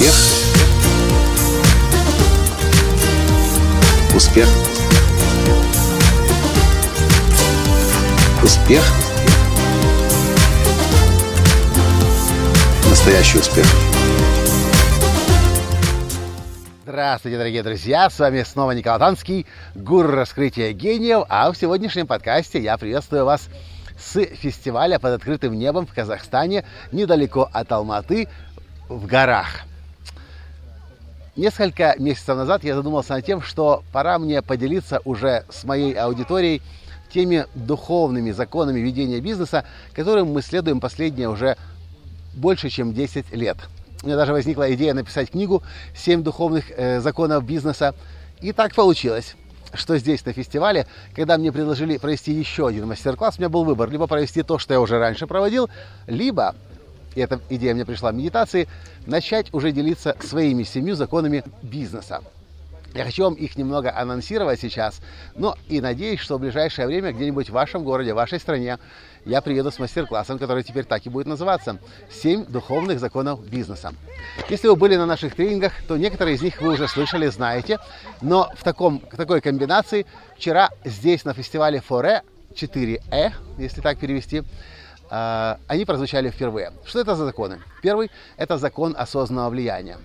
Успех. Успех. Успех. Настоящий успех. Здравствуйте, дорогие друзья! С вами снова Николай Танский, гуру раскрытия гениев. А в сегодняшнем подкасте я приветствую вас с фестиваля под открытым небом в Казахстане, недалеко от Алматы, в горах. Несколько месяцев назад я задумался над тем, что пора мне поделиться уже с моей аудиторией теми духовными законами ведения бизнеса, которым мы следуем последние уже больше, чем 10 лет. У меня даже возникла идея написать книгу «Семь духовных э, законов бизнеса». И так получилось что здесь на фестивале, когда мне предложили провести еще один мастер-класс, у меня был выбор, либо провести то, что я уже раньше проводил, либо, и эта идея мне пришла в медитации, начать уже делиться своими семью законами бизнеса. Я хочу вам их немного анонсировать сейчас, но и надеюсь, что в ближайшее время где-нибудь в вашем городе, в вашей стране я приеду с мастер-классом, который теперь так и будет называться «Семь духовных законов бизнеса». Если вы были на наших тренингах, то некоторые из них вы уже слышали, знаете, но в, таком, такой комбинации вчера здесь на фестивале Форе 4Э, если так перевести, они прозвучали впервые. Что это за законы? Первый – это закон осознанного влияния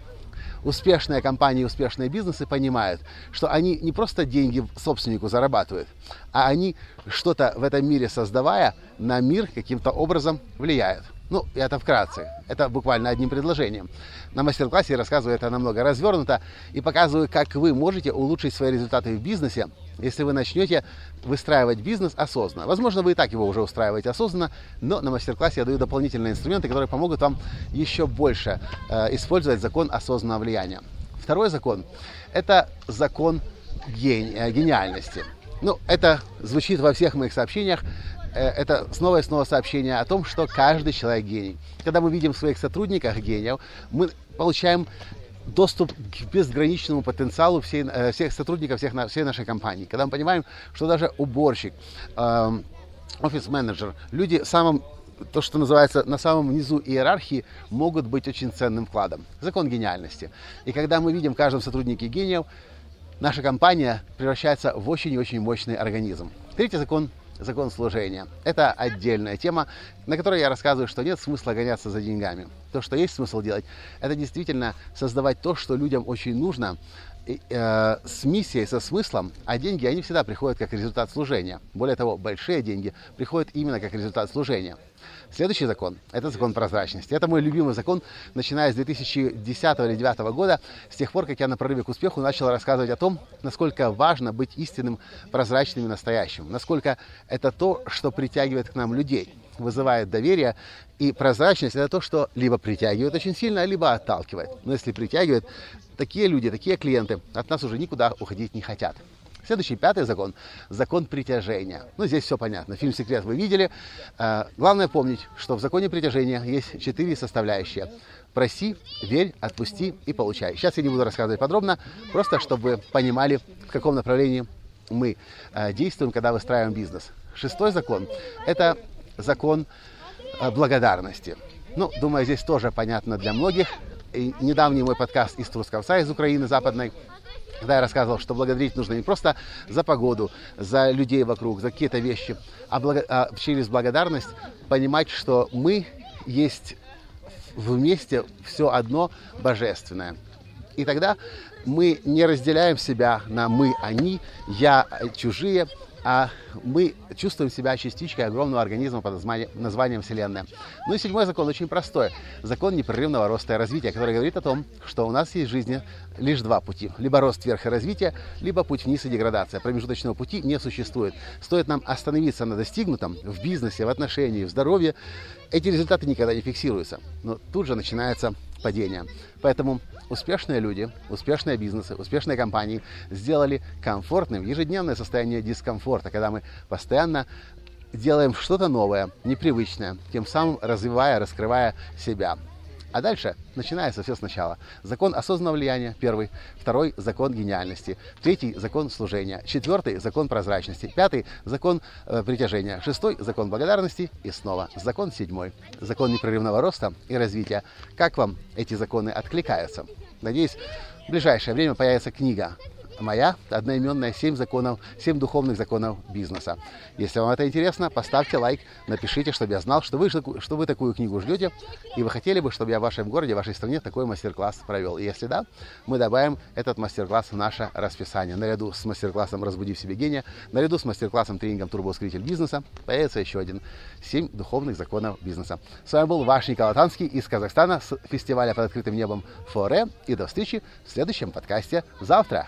успешные компании, успешные бизнесы понимают, что они не просто деньги собственнику зарабатывают, а они что-то в этом мире создавая, на мир каким-то образом влияют. Ну, это вкратце. Это буквально одним предложением. На мастер-классе я рассказываю это намного развернуто и показываю, как вы можете улучшить свои результаты в бизнесе, если вы начнете выстраивать бизнес осознанно. Возможно, вы и так его уже устраиваете осознанно, но на мастер-классе я даю дополнительные инструменты, которые помогут вам еще больше э, использовать закон осознанного влияния. Второй закон – это закон гени- э, гениальности. Ну, это звучит во всех моих сообщениях, Э, это снова и снова сообщение о том, что каждый человек гений. Когда мы видим в своих сотрудниках гениев, мы получаем доступ к безграничному потенциалу всей, э, всех сотрудников всех, всей нашей компании. Когда мы понимаем, что даже уборщик, эм, офис-менеджер, люди самым то, что называется на самом низу иерархии, могут быть очень ценным вкладом. Закон гениальности. И когда мы видим в каждом сотруднике гениев, наша компания превращается в очень и очень мощный организм. Третий закон закон служения. Это отдельная тема, на которой я рассказываю, что нет смысла гоняться за деньгами. То, что есть смысл делать, это действительно создавать то, что людям очень нужно, э, с миссией, со смыслом, а деньги, они всегда приходят как результат служения. Более того, большие деньги приходят именно как результат служения. Следующий закон – это закон прозрачности. Это мой любимый закон, начиная с 2010 или 2009 года, с тех пор, как я на прорыве к успеху начал рассказывать о том, насколько важно быть истинным, прозрачным и настоящим, насколько это то, что притягивает к нам людей, вызывает доверие, и прозрачность – это то, что либо притягивает очень сильно, либо отталкивает. Но если притягивает, такие люди, такие клиенты от нас уже никуда уходить не хотят. Следующий, пятый закон – закон притяжения. Ну, здесь все понятно. Фильм «Секрет» вы видели. А, главное помнить, что в законе притяжения есть четыре составляющие. Проси, верь, отпусти и получай. Сейчас я не буду рассказывать подробно, просто чтобы понимали, в каком направлении мы а, действуем, когда выстраиваем бизнес. Шестой закон – это закон а, благодарности. Ну, думаю, здесь тоже понятно для многих. И недавний мой подкаст из Трускавца, из Украины западной, когда я рассказывал, что благодарить нужно не просто за погоду, за людей вокруг, за какие-то вещи, а, благо, а через благодарность понимать, что мы есть вместе все одно божественное. И тогда мы не разделяем себя на мы, они, я, чужие, а мы чувствуем себя частичкой огромного организма под названием, Вселенная. Ну и седьмой закон очень простой. Закон непрерывного роста и развития, который говорит о том, что у нас есть в жизни лишь два пути. Либо рост вверх и развитие, либо путь вниз и деградация. Промежуточного пути не существует. Стоит нам остановиться на достигнутом в бизнесе, в отношении, в здоровье, эти результаты никогда не фиксируются. Но тут же начинается падение. Поэтому успешные люди, успешные бизнесы, успешные компании сделали комфортным ежедневное состояние дискомфорта, когда мы постоянно делаем что-то новое, непривычное, тем самым развивая, раскрывая себя. А дальше начинается все сначала. Закон осознанного влияния, первый. Второй – закон гениальности. Третий – закон служения. Четвертый – закон прозрачности. Пятый – закон э, притяжения. Шестой – закон благодарности. И снова закон седьмой. Закон непрерывного роста и развития. Как вам эти законы откликаются? Надеюсь, в ближайшее время появится книга моя одноименная «Семь законов, семь духовных законов бизнеса». Если вам это интересно, поставьте лайк, напишите, чтобы я знал, что вы, что вы такую книгу ждете, и вы хотели бы, чтобы я в вашем городе, в вашей стране такой мастер-класс провел. И если да, мы добавим этот мастер-класс в наше расписание. Наряду с мастер-классом «Разбуди в себе гения», наряду с мастер-классом тренингом «Турбоускоритель бизнеса» появится еще один «Семь духовных законов бизнеса». С вами был ваш Николай Танский из Казахстана с фестиваля под открытым небом Форе. И до встречи в следующем подкасте завтра.